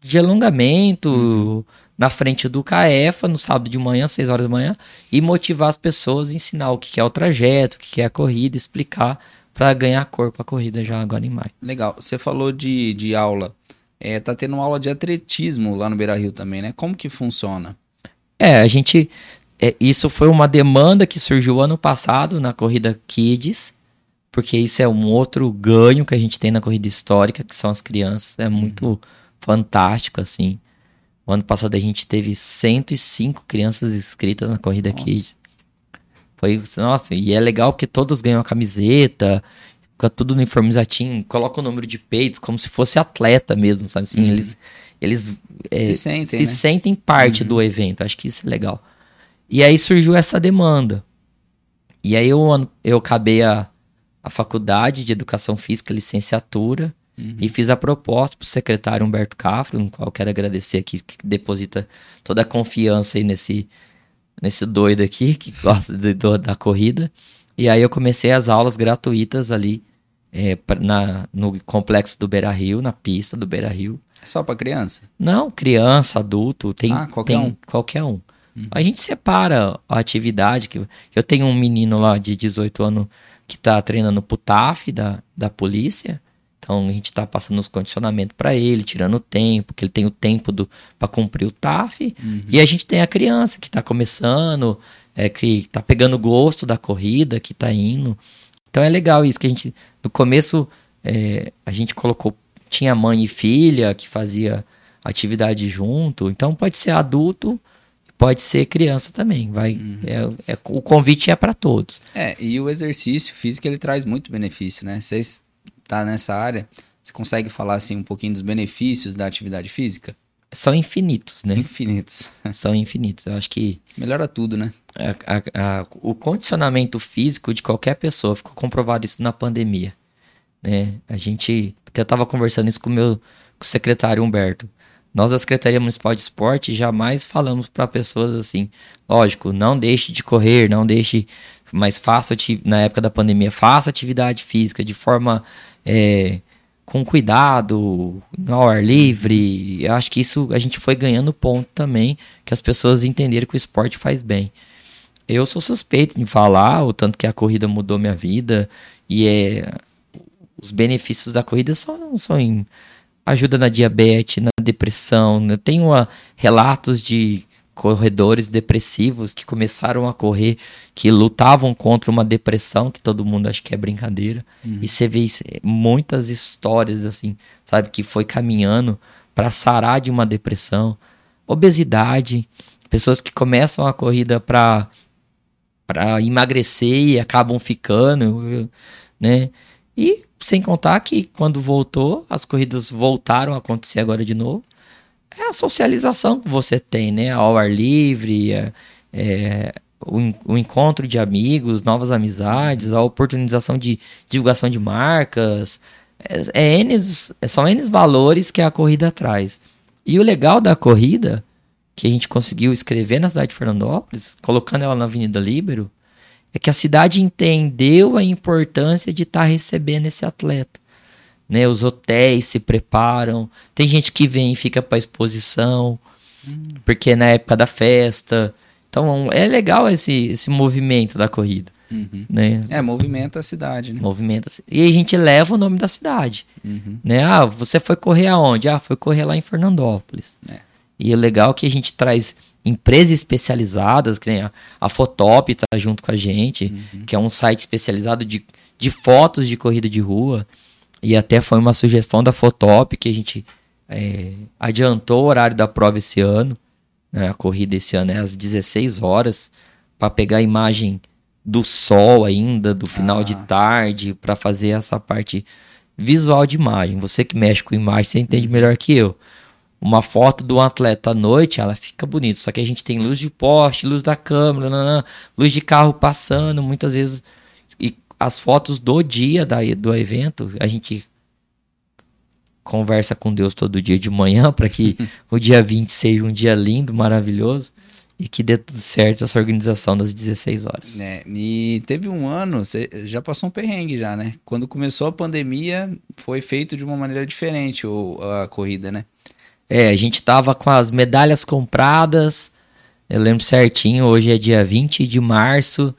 de alongamento uhum. na frente do CAEFA no sábado de manhã, 6 horas da manhã, e motivar as pessoas, ensinar o que é o trajeto, o que é a corrida, explicar para ganhar corpo a corrida já agora em maio. Legal. Você falou de, de aula é, tá tendo uma aula de atletismo lá no Beira Rio também, né? Como que funciona? É, a gente. É, isso foi uma demanda que surgiu ano passado na corrida Kids, porque isso é um outro ganho que a gente tem na corrida histórica, que são as crianças. É muito uhum. fantástico, assim. O ano passado a gente teve 105 crianças inscritas na corrida nossa. Kids. Foi, nossa, e é legal porque todos ganham a camiseta, fica tudo uniformizadinho, coloca o número de peitos, como se fosse atleta mesmo, sabe? Assim, uhum. eles eles é, se, sentem, se né? sentem parte uhum. do evento. Acho que isso é legal. E aí surgiu essa demanda. E aí eu, eu acabei a, a faculdade de Educação Física, licenciatura, uhum. e fiz a proposta para o secretário Humberto Cafro, no qual quero agradecer aqui, que deposita toda a confiança aí nesse, nesse doido aqui, que gosta de, do, da corrida. E aí eu comecei as aulas gratuitas ali é, na, no complexo do Beira Rio, na pista do Beira Rio. É só para criança? Não, criança, adulto, tem, ah, qualquer tem um. qualquer um. Uhum. A gente separa a atividade. que Eu tenho um menino lá de 18 anos que está treinando pro TAF da, da polícia. Então a gente está passando os condicionamentos para ele, tirando o tempo, que ele tem o tempo para cumprir o TAF. Uhum. E a gente tem a criança que está começando, é, que está pegando gosto da corrida, que está indo. Então é legal isso que a gente no começo é, a gente colocou tinha mãe e filha que fazia atividade junto. Então pode ser adulto, pode ser criança também. Vai, uhum. é, é, o convite é para todos. É, e o exercício físico ele traz muito benefício, né? Você está nessa área, você consegue falar assim um pouquinho dos benefícios da atividade física? São infinitos, né? Infinitos. São infinitos. Eu acho que. Melhora tudo, né? A, a, o condicionamento físico de qualquer pessoa ficou comprovado isso na pandemia. Né? A gente até estava conversando isso com o meu com o secretário Humberto. Nós, da Secretaria Municipal de Esporte, jamais falamos para pessoas assim, lógico, não deixe de correr, não deixe, mas faça, na época da pandemia, faça atividade física de forma é, com cuidado, ao ar livre. Eu acho que isso a gente foi ganhando ponto também, que as pessoas entenderam que o esporte faz bem. Eu sou suspeito de falar o tanto que a corrida mudou minha vida e é os benefícios da corrida são, são em ajuda na diabetes, na depressão. Eu tenho uh, relatos de corredores depressivos que começaram a correr, que lutavam contra uma depressão, que todo mundo acha que é brincadeira. Uhum. E você vê muitas histórias assim, sabe, que foi caminhando para sarar de uma depressão, obesidade, pessoas que começam a corrida para para emagrecer e acabam ficando, né? E sem contar que quando voltou, as corridas voltaram a acontecer agora de novo. É a socialização que você tem, né? Ao ar livre, é, é, o, o, encontro de amigos, novas amizades, a oportunização de divulgação de marcas. É, é N, são N valores que a corrida traz. E o legal da corrida, que a gente conseguiu escrever na cidade de Fernandópolis, colocando ela na Avenida Líbero, é que a cidade entendeu a importância de estar tá recebendo esse atleta. Né? Os hotéis se preparam, tem gente que vem e fica para exposição, hum. porque é na época da festa. Então é legal esse, esse movimento da corrida. Uhum. Né? É, movimenta a cidade, né? Movimenta. E a gente leva o nome da cidade. Uhum. Né? Ah, você foi correr aonde? Ah, foi correr lá em Fernandópolis. É. E é legal que a gente traz empresas especializadas, que nem a, a Fotop tá junto com a gente, uhum. que é um site especializado de, de fotos de corrida de rua. E até foi uma sugestão da Fotop que a gente é, adiantou o horário da prova esse ano. Né? A corrida esse ano é às 16 horas, para pegar a imagem do sol ainda, do final ah. de tarde, para fazer essa parte visual de imagem. Você que mexe com imagem, você entende melhor que eu uma foto do atleta à noite, ela fica bonita. Só que a gente tem luz de poste, luz da câmera, nanana, luz de carro passando, muitas vezes. E as fotos do dia da, do evento, a gente conversa com Deus todo dia de manhã para que o dia 20 seja um dia lindo, maravilhoso e que dê tudo certo essa organização das 16 horas. É, e teve um ano, você já passou um perrengue já, né? Quando começou a pandemia, foi feito de uma maneira diferente o, a corrida, né? É, a gente tava com as medalhas compradas. Eu lembro certinho, hoje é dia 20 de março.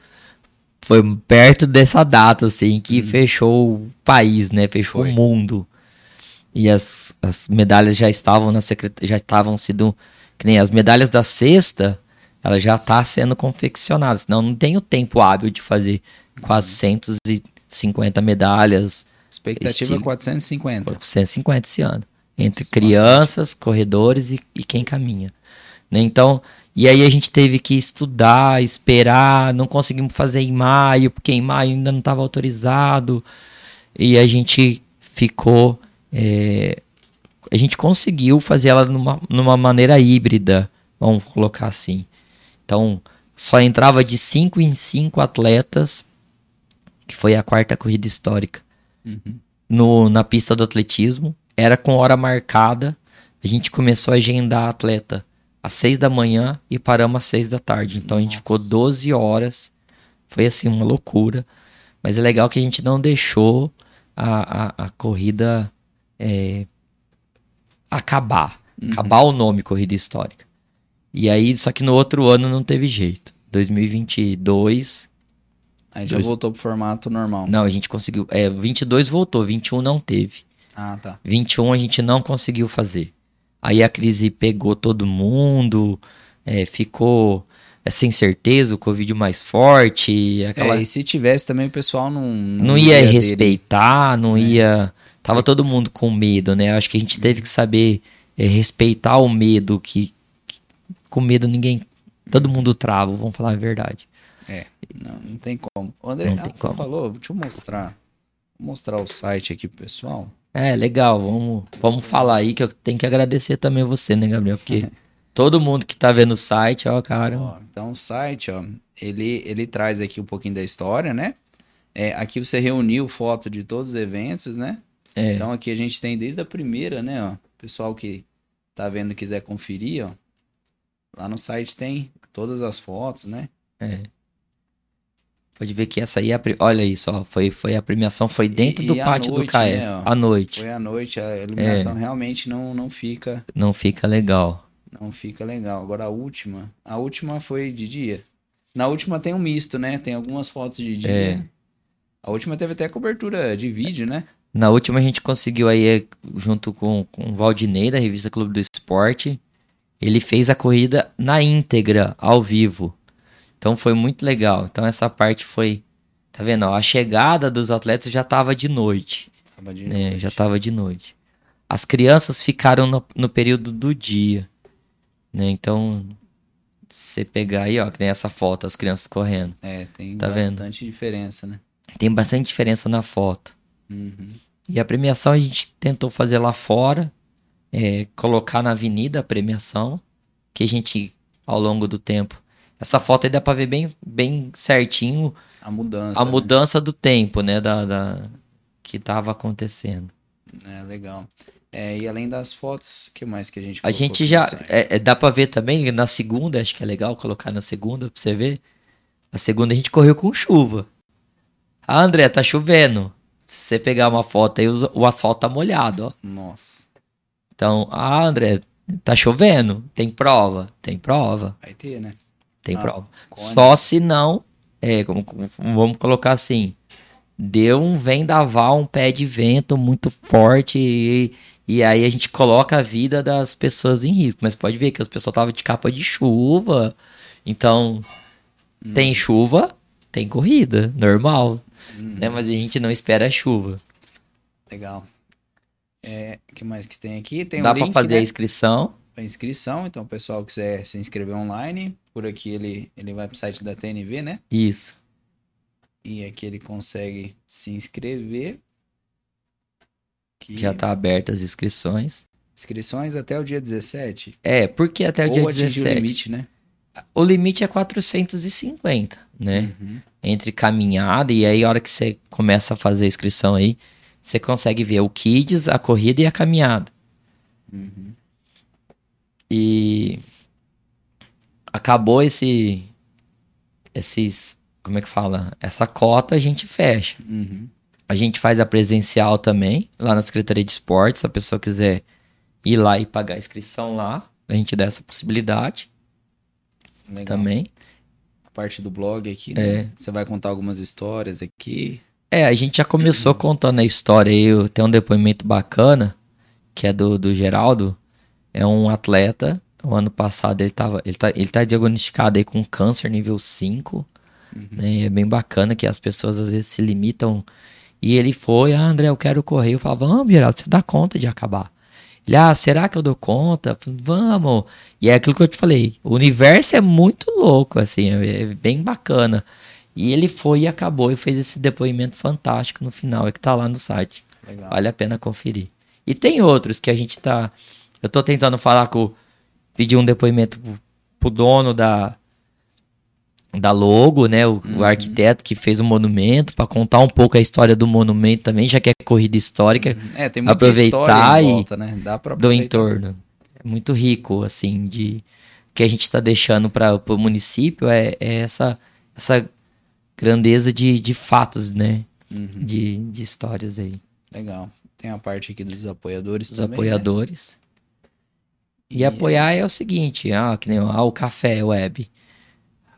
Foi perto dessa data, assim, que hum. fechou o país, né? Fechou Foi. o mundo. E as, as medalhas já estavam na secretaria, já estavam sido que nem as medalhas da sexta, ela já está sendo confeccionada, senão não tenho tempo hábil de fazer 450 medalhas. Expectativa estilo, 450. 450 esse ano. Entre Nossa, crianças, corredores e, e quem caminha. Né? Então, e aí a gente teve que estudar, esperar, não conseguimos fazer em maio, porque em maio ainda não estava autorizado. E a gente ficou. É, a gente conseguiu fazer ela numa, numa maneira híbrida, vamos colocar assim. Então, só entrava de 5 em 5 atletas, que foi a quarta corrida histórica, uhum. no, na pista do atletismo. Era com hora marcada. A gente começou a agendar atleta às seis da manhã e paramos às seis da tarde. Então Nossa. a gente ficou 12 horas. Foi assim, uma loucura. Mas é legal que a gente não deixou a, a, a corrida é, acabar. Uhum. Acabar o nome corrida histórica. E aí, só que no outro ano não teve jeito. 2022. Aí já dois... voltou pro formato normal. Não, a gente conseguiu. É, 22 voltou, 21 não teve. Ah, tá. 21 a gente não conseguiu fazer. Aí a crise pegou todo mundo, é, ficou é, sem certeza, o Covid mais forte. Aquela... É, e se tivesse também o pessoal não. Não, não ia, ia respeitar, não é. ia. Tava todo mundo com medo, né? Acho que a gente teve que saber é, respeitar o medo, que, que, com medo ninguém. Todo mundo trava, vamos falar a verdade. É, não, não tem como. O André, não ah, você como. falou, deixa eu mostrar. Vou mostrar o site aqui pro pessoal. É, legal. Vamos, vamos falar aí que eu tenho que agradecer também você, né, Gabriel? Porque todo mundo que tá vendo o site, ó, cara. Ó, então o site, ó, ele, ele traz aqui um pouquinho da história, né? É, aqui você reuniu foto de todos os eventos, né? É. Então aqui a gente tem desde a primeira, né, ó. Pessoal que tá vendo quiser conferir, ó. Lá no site tem todas as fotos, né? É. Pode ver que essa aí, é a, olha isso, ó, foi, foi a premiação, foi dentro e, do e pátio noite, do CAE, né, à noite. Foi à noite, a iluminação é. realmente não, não fica... Não fica legal. Não fica legal. Agora a última, a última foi de dia. Na última tem um misto, né? Tem algumas fotos de dia. É. A última teve até cobertura de vídeo, né? Na última a gente conseguiu aí, junto com, com o Valdinei, da revista Clube do Esporte, ele fez a corrida na íntegra, ao vivo. Então foi muito legal. Então essa parte foi. Tá vendo? A chegada dos atletas já estava de noite. Tava de né? noite. Já estava de noite. As crianças ficaram no, no período do dia. Né? Então, você pegar aí, ó, que tem essa foto, as crianças correndo. É, tem tá bastante vendo? diferença, né? Tem bastante diferença na foto. Uhum. E a premiação a gente tentou fazer lá fora, é, colocar na avenida a premiação, que a gente, ao longo do tempo, essa foto aí dá pra ver bem, bem certinho a mudança. A né? mudança do tempo, né? Da, da, que tava acontecendo. É, legal. É, e além das fotos, o que mais que a gente A gente já. É, é, dá pra ver também na segunda, acho que é legal colocar na segunda pra você ver. A segunda a gente correu com chuva. Ah, André, tá chovendo. Se você pegar uma foto aí, o, o asfalto tá molhado, ó. Nossa. Então, ah, André, tá chovendo? Tem prova? Tem prova. Vai ter, né? Tem ah, prova. Só se não, é, como, como, vamos colocar assim, deu um vendaval, um pé de vento muito forte e, e aí a gente coloca a vida das pessoas em risco. Mas pode ver que as pessoas estavam de capa de chuva, então hum. tem chuva, tem corrida, normal. Hum. Né? Mas a gente não espera a chuva. Legal. É, o que mais que tem aqui? Tem Dá um para fazer né? a inscrição. A inscrição, então o pessoal quiser se inscrever online, por aqui ele, ele vai pro site da TNV, né? Isso. E aqui ele consegue se inscrever. Já tá aberta as inscrições. Inscrições até o dia 17? É, porque até o Ou dia 17. o limite, né? O limite é 450, né? Uhum. Entre caminhada e aí a hora que você começa a fazer a inscrição aí, você consegue ver o kids, a corrida e a caminhada. Uhum. E acabou esse esses como é que fala essa cota a gente fecha uhum. a gente faz a presencial também lá na secretaria de esportes se a pessoa quiser ir lá e pagar a inscrição lá a gente dá essa possibilidade Legal. também a parte do blog aqui né? é. você vai contar algumas histórias aqui é a gente já começou uhum. contando a história aí tem um depoimento bacana que é do, do Geraldo, é um atleta. O ano passado ele, tava, ele, tá, ele tá diagnosticado aí com câncer nível 5. Uhum. Né? É bem bacana que as pessoas às vezes se limitam. E ele foi, ah, André, eu quero correr. Eu falava, vamos, Geraldo, você dá conta de acabar. Ele, ah, será que eu dou conta? Vamos. E é aquilo que eu te falei. O universo é muito louco, assim, é bem bacana. E ele foi e acabou e fez esse depoimento fantástico no final, é que tá lá no site. Legal. Vale a pena conferir. E tem outros que a gente tá. Eu tô tentando falar com. Pedir um depoimento pro, pro dono da, da logo, né? O, uhum. o, arquiteto que fez o monumento, para contar um pouco a história do monumento também, já que é corrida histórica. Uhum. É, tem muita aproveitar em volta, e né? Dá pra do entorno. É muito rico, assim, de que a gente está deixando para o município é, é, essa, essa grandeza de, de fatos, né? Uhum. De, de histórias aí. Legal. Tem a parte aqui dos apoiadores Os também, né? apoiadores. E, apoiar é... o seguinte, ah, que nem ah, o café web.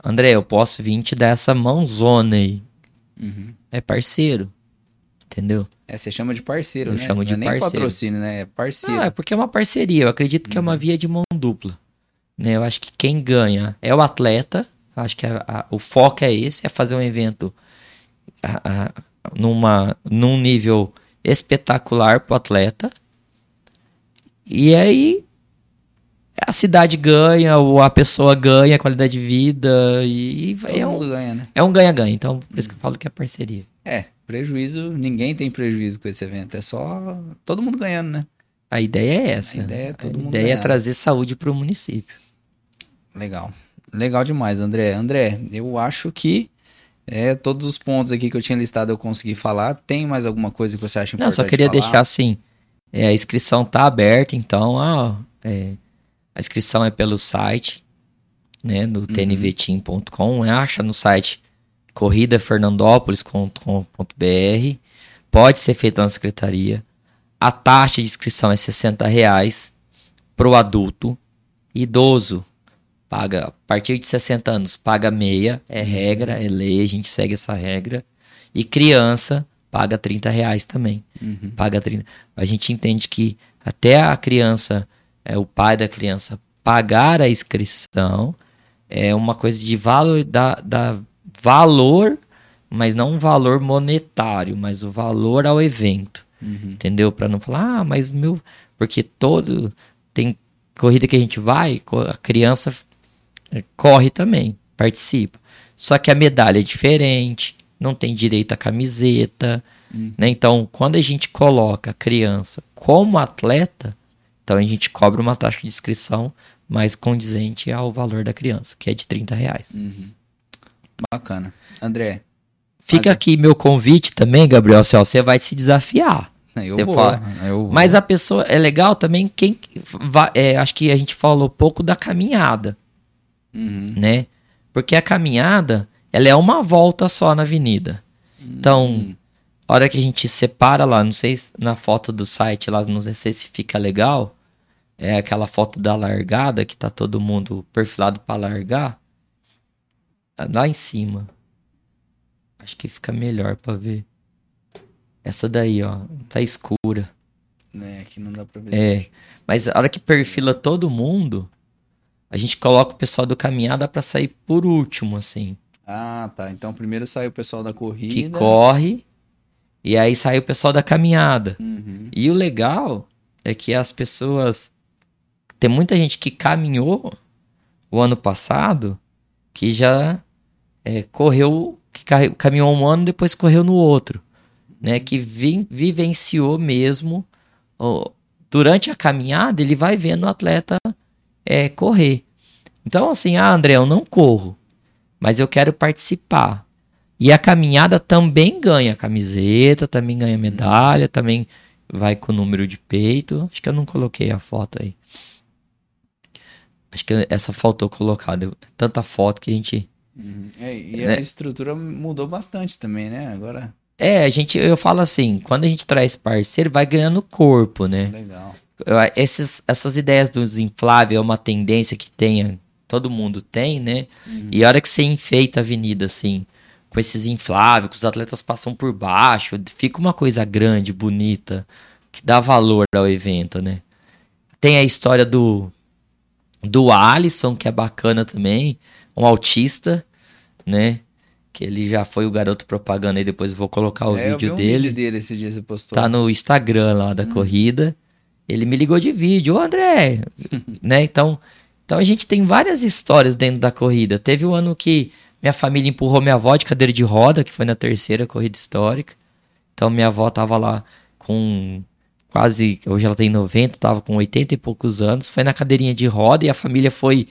André, eu posso vir te dar essa mãozona aí. Uhum. É parceiro. Entendeu? É, você chama de parceiro, eu né? Chamo de Não é parceiro. nem patrocínio, né? É parceiro. Não, é porque é uma parceria. Eu acredito que uhum. é uma uhum. via de mão dupla. Né? Eu acho que quem ganha é o atleta. Acho que a, a, o foco é esse, é fazer um evento a, numa, num nível espetacular pro atleta. E aí a cidade ganha, ou a pessoa ganha qualidade de vida e Todo é mundo um, ganha, né? É um ganha-ganha, então por isso que eu falo que é parceria. É, prejuízo, ninguém tem prejuízo com esse evento, é só todo mundo ganhando, né? A ideia é essa. A ideia é, todo a mundo ideia é trazer saúde para o município. Legal. Legal demais, André. André, eu acho que é, todos os pontos aqui que eu tinha listado eu consegui falar. Tem mais alguma coisa que você acha importante Não, só queria falar? deixar assim, é, a inscrição tá aberta, então ah, é, a inscrição é pelo site, né, do uhum. tnvteam.com, é, acha no site corridafernandópolis.com.br, pode ser feita na secretaria. A taxa de inscrição é 60 reais para o adulto, idoso paga a partir de 60 anos, paga meia, é uhum. regra, é lei, a gente segue essa regra. E criança paga 30 reais também. Uhum. Paga 30. A gente entende que até a criança, é o pai da criança, pagar a inscrição é uma coisa de valor, da, da valor, mas não um valor monetário, mas o valor ao evento. Uhum. Entendeu? Para não falar, ah, mas meu. Porque todo. Tem corrida que a gente vai, a criança corre também, participa. Só que a medalha é diferente, não tem direito à camiseta, hum. né? Então, quando a gente coloca a criança como atleta, então a gente cobra uma taxa de inscrição mais condizente ao valor da criança, que é de 30 reais. Uhum. Bacana. André. Fica aqui meu convite também, Gabriel Céu, você vai se desafiar. Eu vou, fala. eu vou. Mas a pessoa é legal também quem vai, é, acho que a gente falou pouco da caminhada uhum. né? Porque a caminhada, ela é uma volta só na avenida. Então, uhum. Então, a hora que a gente separa lá, não sei se na foto do site lá, não sei se fica legal, é aquela foto da largada que tá todo mundo perfilado para largar. Lá em cima. Acho que fica melhor para ver. Essa daí, ó, tá escura. É, aqui não dá pra ver. É, mas a hora que perfila todo mundo, a gente coloca o pessoal do caminhada para sair por último, assim. Ah, tá. Então primeiro sai o pessoal da corrida. Que corre. E aí sai o pessoal da caminhada. Uhum. E o legal é que as pessoas. Tem muita gente que caminhou o ano passado que já é, correu. Que caminhou um ano depois correu no outro. Né? Que vi, vivenciou mesmo. Ó, durante a caminhada, ele vai vendo o atleta é, correr. Então, assim, ah, André, eu não corro, mas eu quero participar. E a caminhada também ganha camiseta, também ganha medalha, também vai com o número de peito. Acho que eu não coloquei a foto aí. Acho que essa faltou colocar. Tanta foto que a gente. Uhum. É, e né? a estrutura mudou bastante também, né? Agora. É, a gente, eu falo assim, quando a gente traz parceiro, vai ganhando corpo, né? Legal esses, essas ideias dos infláveis é uma tendência que tenha, todo mundo tem, né? Uhum. E a hora que você enfeita a avenida assim, com esses infláveis, que os atletas passam por baixo, fica uma coisa grande, bonita, que dá valor ao evento, né? Tem a história do do Alisson, que é bacana também, um autista, né? Que ele já foi o garoto propaganda e depois eu vou colocar o é, vídeo eu vi um dele. vídeo dele esse dia você postou. Tá no Instagram lá da Hum. corrida. Ele me ligou de vídeo, ô André, né? Então, então a gente tem várias histórias dentro da corrida. Teve um ano que minha família empurrou minha avó de cadeira de roda, que foi na terceira corrida histórica. Então minha avó tava lá com quase, hoje ela tem 90, tava com 80 e poucos anos, foi na cadeirinha de roda e a família foi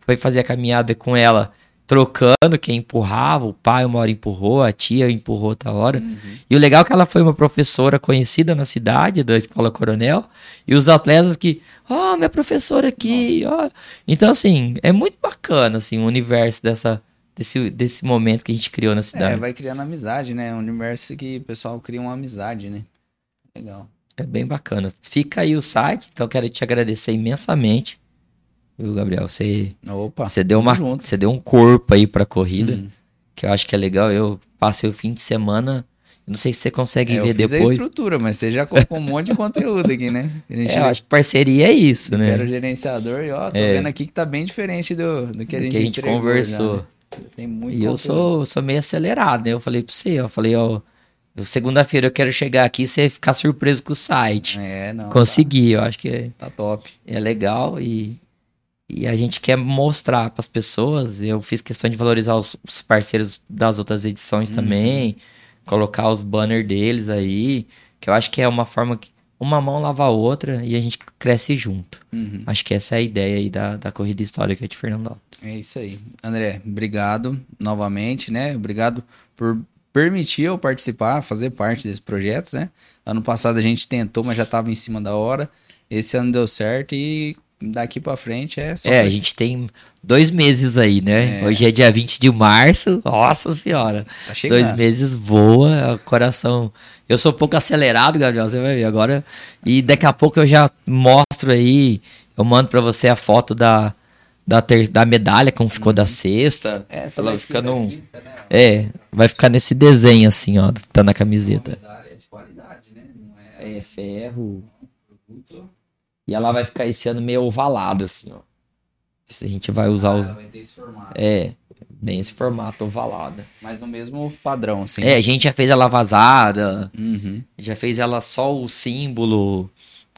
foi fazer a caminhada com ela trocando quem empurrava, o pai uma hora empurrou, a tia empurrou outra hora. Uhum. E o legal é que ela foi uma professora conhecida na cidade, da Escola Coronel, e os atletas que, ó, minha professora aqui, ó. Então, assim, é muito bacana, assim, o universo dessa, desse, desse momento que a gente criou na É, cidade. vai criando amizade, né? Um universo que o pessoal cria uma amizade, né? Legal. É bem bacana. Fica aí o site, então quero te agradecer imensamente. Viu, Gabriel? Você, Opa. você, deu, uma, junto. você deu um corpo aí pra corrida, Uhum. que eu acho que é legal. Eu passei o fim de semana, não sei se você consegue É, eu ver fiz a depois. estrutura, mas você já colocou um monte de conteúdo aqui, né? A gente É, eu acho que parceria é isso, né? era o gerenciador e ó, tô É. vendo aqui que tá bem diferente do, do que a Do gente, que a gente conversou. já, né? Tem muito E eu conteúdo. sou, sou meio acelerado, né? Eu falei pra você, eu falei, ó, eu- segunda-feira eu quero chegar aqui e você ficar surpreso com o site. É, não. Consegui, eu acho que é, Tá, tá top. é legal e, e a gente quer mostrar pras pessoas. Eu fiz questão de valorizar os, os parceiros das outras edições Uhum. também, colocar os banners deles aí, que eu acho que é uma forma que uma mão lava a outra e a gente cresce junto. Uhum. Acho que essa é a ideia aí da, da corrida histórica de Fernando Alves. É isso aí. André, obrigado novamente, né? Obrigado por permitir eu participar, fazer parte desse projeto, né? Ano passado a gente tentou, mas já estava em cima da hora. Esse ano deu certo e daqui para frente é só É, a gente tem dois meses aí, né? É. Hoje é dia 20 de março. Nossa senhora. tá chegando. Dois meses voa, o coração. Eu sou um pouco acelerado, Gabriel, você vai ver agora. E daqui a pouco eu já mostro aí, eu mando pra você a foto da, da, ter- da medalha, como ficou da sexta. É, Ela vai fica ficar num- quinta, né? É, vai ficar nesse desenho assim, ó, tá na camiseta. Medalha de qualidade, né? Não é É, ferro. E ela vai ficar esse ano meio ovalada, assim, ó. A gente vai usar os. Ela vai ter esse formato. É, bem esse formato ovalada. Mas no mesmo padrão, assim. É, a gente já fez ela vazada, Uhum. já fez ela só o símbolo.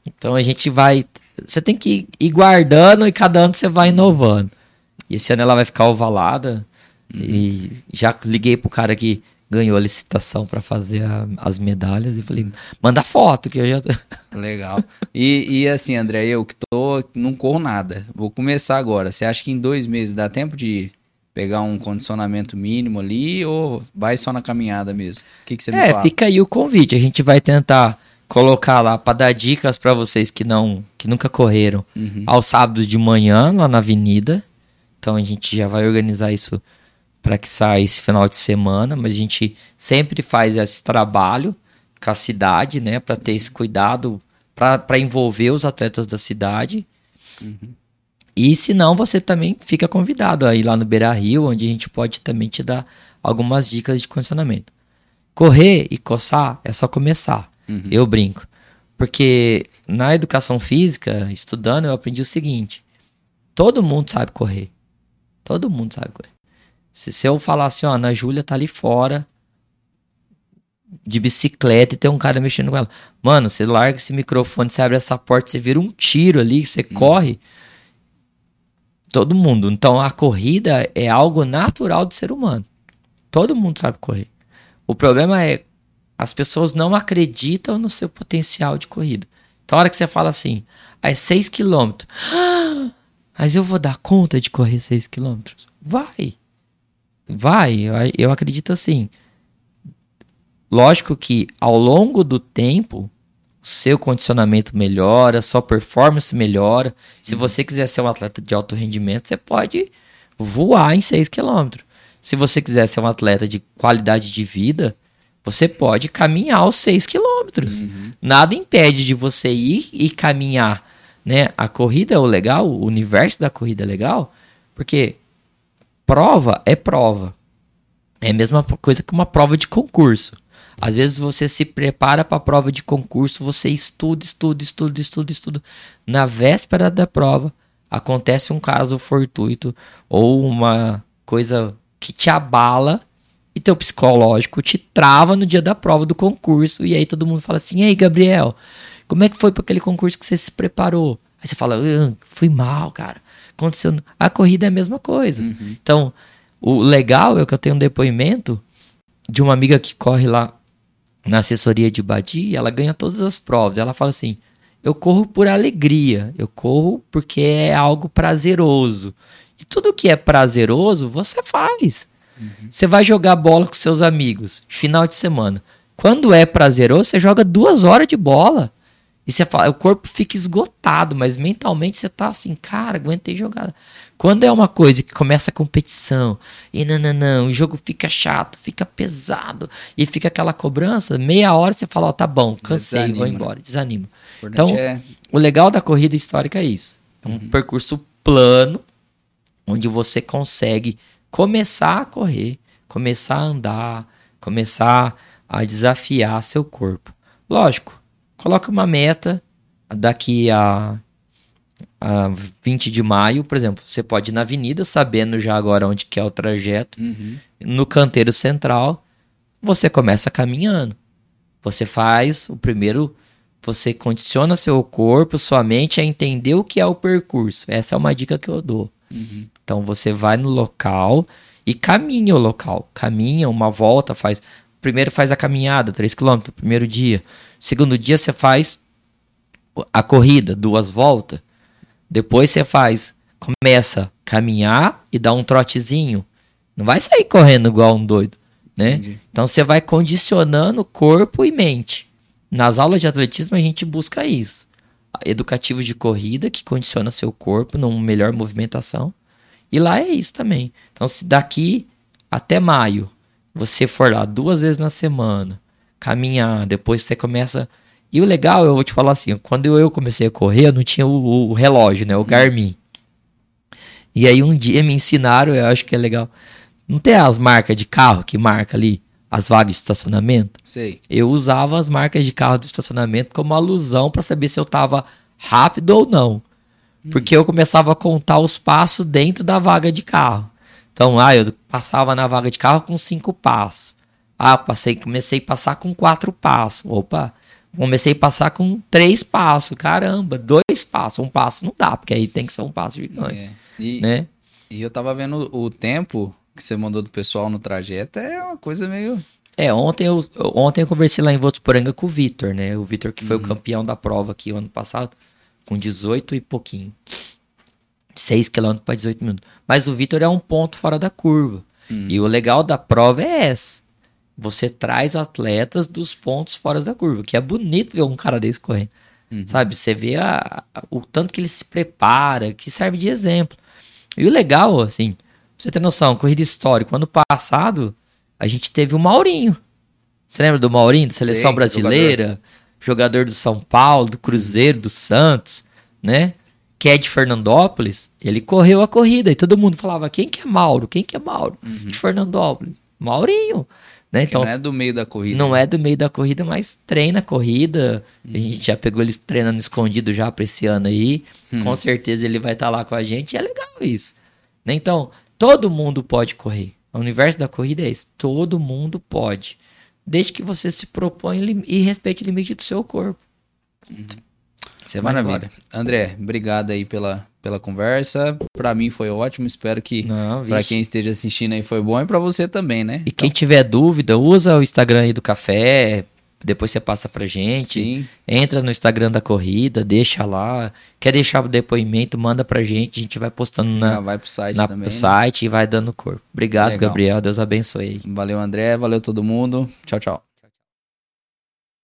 Então a gente vai. Você tem que ir guardando e cada ano você vai inovando. E esse ano ela vai ficar ovalada. E já liguei pro cara que ganhou a licitação pra fazer a- as medalhas e falei, manda foto que eu já. tô-" Legal. E, e assim, André, eu que tô, não corro nada. Vou começar agora. Você acha que em dois meses dá tempo de pegar um condicionamento mínimo ali ou vai só na caminhada mesmo? O que, que você me É, fala? fica aí o convite. A gente vai tentar colocar lá pra dar dicas pra vocês que não, que nunca correram. Uhum. aos sábados de manhã lá na avenida. Então a gente já vai organizar isso para que saia esse final de semana, mas a gente sempre faz esse trabalho com a cidade, né, para ter esse cuidado para envolver os atletas da cidade. E se não, você também fica convidado a ir lá no Beira Rio, onde a gente pode também te dar algumas dicas de condicionamento. Correr e coçar é só começar. Uhum. Eu brinco. Porque na educação física, estudando, eu aprendi o seguinte: todo mundo sabe correr. Todo mundo sabe correr. Se, se eu falar assim, ó, Ana Júlia tá ali fora de bicicleta e tem um cara mexendo com ela. Mano, você larga esse microfone, você abre essa porta, você vira um tiro ali, você corre. Todo mundo. Então a corrida é algo natural do ser humano. Todo mundo sabe correr. O problema é as pessoas não acreditam no seu potencial de corrida. Então, a hora que você fala assim, ah, é 6 km. Mas eu vou dar conta de correr 6 km? Vai. Vai. Eu, eu acredito assim. Lógico que ao longo do tempo, o seu condicionamento melhora, sua performance melhora. Se você quiser ser um atleta de alto rendimento, você pode voar em 6 km. Se você quiser ser um atleta de qualidade de vida, você pode caminhar os 6 quilômetros. Uhum. Nada impede de você ir e caminhar. Né? A corrida é o legal, o universo da corrida é legal, porque prova é prova. É a mesma coisa que uma prova de concurso. Às vezes você se prepara para a prova de concurso, você estuda, estuda, estuda, estuda, estuda. Na véspera da prova, acontece um caso fortuito ou uma coisa que te abala e teu psicológico te trava no dia da prova do concurso. E aí todo mundo fala assim: "Ei, Gabriel, como é que foi para aquele concurso que você se preparou?" Aí você fala: "Fui mal, cara. Aconteceu. A corrida é a mesma coisa." Uhum. Então, o legal é que eu tenho um depoimento de uma amiga que corre lá na assessoria de Badia, ela ganha todas as provas. Ela fala assim: eu corro por alegria, eu corro porque é algo prazeroso. E tudo que é prazeroso, você faz. Uhum. Você vai jogar bola com seus amigos, final de semana. Quando é prazeroso, você joga duas horas de bola. E você fala, o corpo fica esgotado, mas mentalmente você tá assim, cara, aguentei jogar. Quando é uma coisa que começa a competição, e não, não, não, o jogo fica chato, fica pesado, e fica aquela cobrança, meia hora você fala, ó, oh, tá bom, cansei, Desanima, vou embora, desanima. Então, é... o legal da corrida histórica é isso. É um uhum. percurso plano, onde você consegue começar a correr, começar a andar, começar a desafiar seu corpo. Lógico, coloque uma meta daqui a, a 20 de maio, por exemplo, você pode ir na avenida, sabendo já agora onde que é o trajeto, uhum. no canteiro central, você começa caminhando. Você faz o primeiro, você condiciona seu corpo, sua mente a entender o que é o percurso. Essa é uma dica que eu dou. Uhum. Então você vai no local e caminha o local. Caminha uma volta, faz. Primeiro faz a caminhada, 3 km, primeiro dia. Segundo dia você faz a corrida, duas voltas. Depois você faz, começa a caminhar e dá um trotezinho. Não vai sair correndo igual um doido, né? Entendi. Então você vai condicionando corpo e mente. Nas aulas de atletismo a gente busca isso. Educativo de corrida que condiciona seu corpo numa melhor movimentação. E lá é isso também. Então se daqui até maio você for lá duas vezes na semana, caminhar, depois você começa. E o legal, eu vou te falar assim, quando eu comecei a correr, eu não tinha o, o relógio, né? O Garmin. E aí um dia me ensinaram, eu acho que é legal. Não tem as marcas de carro que marca ali as vagas de estacionamento? Sei. Eu usava as marcas de carro do estacionamento como alusão para saber se eu tava rápido ou não. Porque eu começava a contar os passos dentro da vaga de carro. Então, ah, eu passava na vaga de carro com cinco passos. Ah, passei, comecei a passar com quatro passos. Opa, comecei a passar com três passos. Caramba, dois passos. Um passo não dá, porque aí tem que ser um passo gigante. É. E, né? e eu tava vendo o tempo que você mandou do pessoal no trajeto, é uma coisa meio. É, ontem eu, ontem eu conversei lá em Votuporanga com o Vitor, né? O Vitor que foi uhum. o campeão da prova aqui o ano passado, com 18 e pouquinho. 6 km para 18 minutos. Mas o Vitor é um ponto fora da curva. Uhum. E o legal da prova é essa você traz atletas dos pontos fora da curva, que é bonito ver um cara desse correndo. Uhum. Sabe? Você vê a, a, o tanto que ele se prepara, que serve de exemplo. E o legal, assim, pra você ter noção, corrida histórica, ano passado, a gente teve o Maurinho. Você lembra do Maurinho, da seleção Sim, brasileira? Jogador. Jogador do São Paulo, do Cruzeiro, do Santos, né? Que é de Fernandópolis, ele correu a corrida e todo mundo falava: quem que é Mauro? Quem que é Mauro? Uhum. De Fernandópolis. Maurinho. Né? Então, não é do meio da corrida. Não né? é do meio da corrida, mas treina a corrida. Uhum. A gente já pegou ele treinando escondido já para esse ano aí. Uhum. Com certeza ele vai estar tá lá com a gente. E é legal isso. Né? Então, todo mundo pode correr. O universo da corrida é esse. Todo mundo pode. Desde que você se proponha e respeite o limite do seu corpo. Uhum. Você Maravilha. André, obrigado aí pela, pela conversa. Para mim foi ótimo, espero que para quem esteja assistindo aí foi bom e para você também, né? E então... quem tiver dúvida, usa o Instagram aí do café, depois você passa pra gente. Sim. Entra no Instagram da corrida, deixa lá. Quer deixar o depoimento, manda pra gente. A gente vai postando na, vai pro site, na, também, pro né? site e vai dando corpo. Obrigado, Legal. Gabriel. Deus abençoe. Valeu, André. Valeu todo mundo. Tchau, tchau.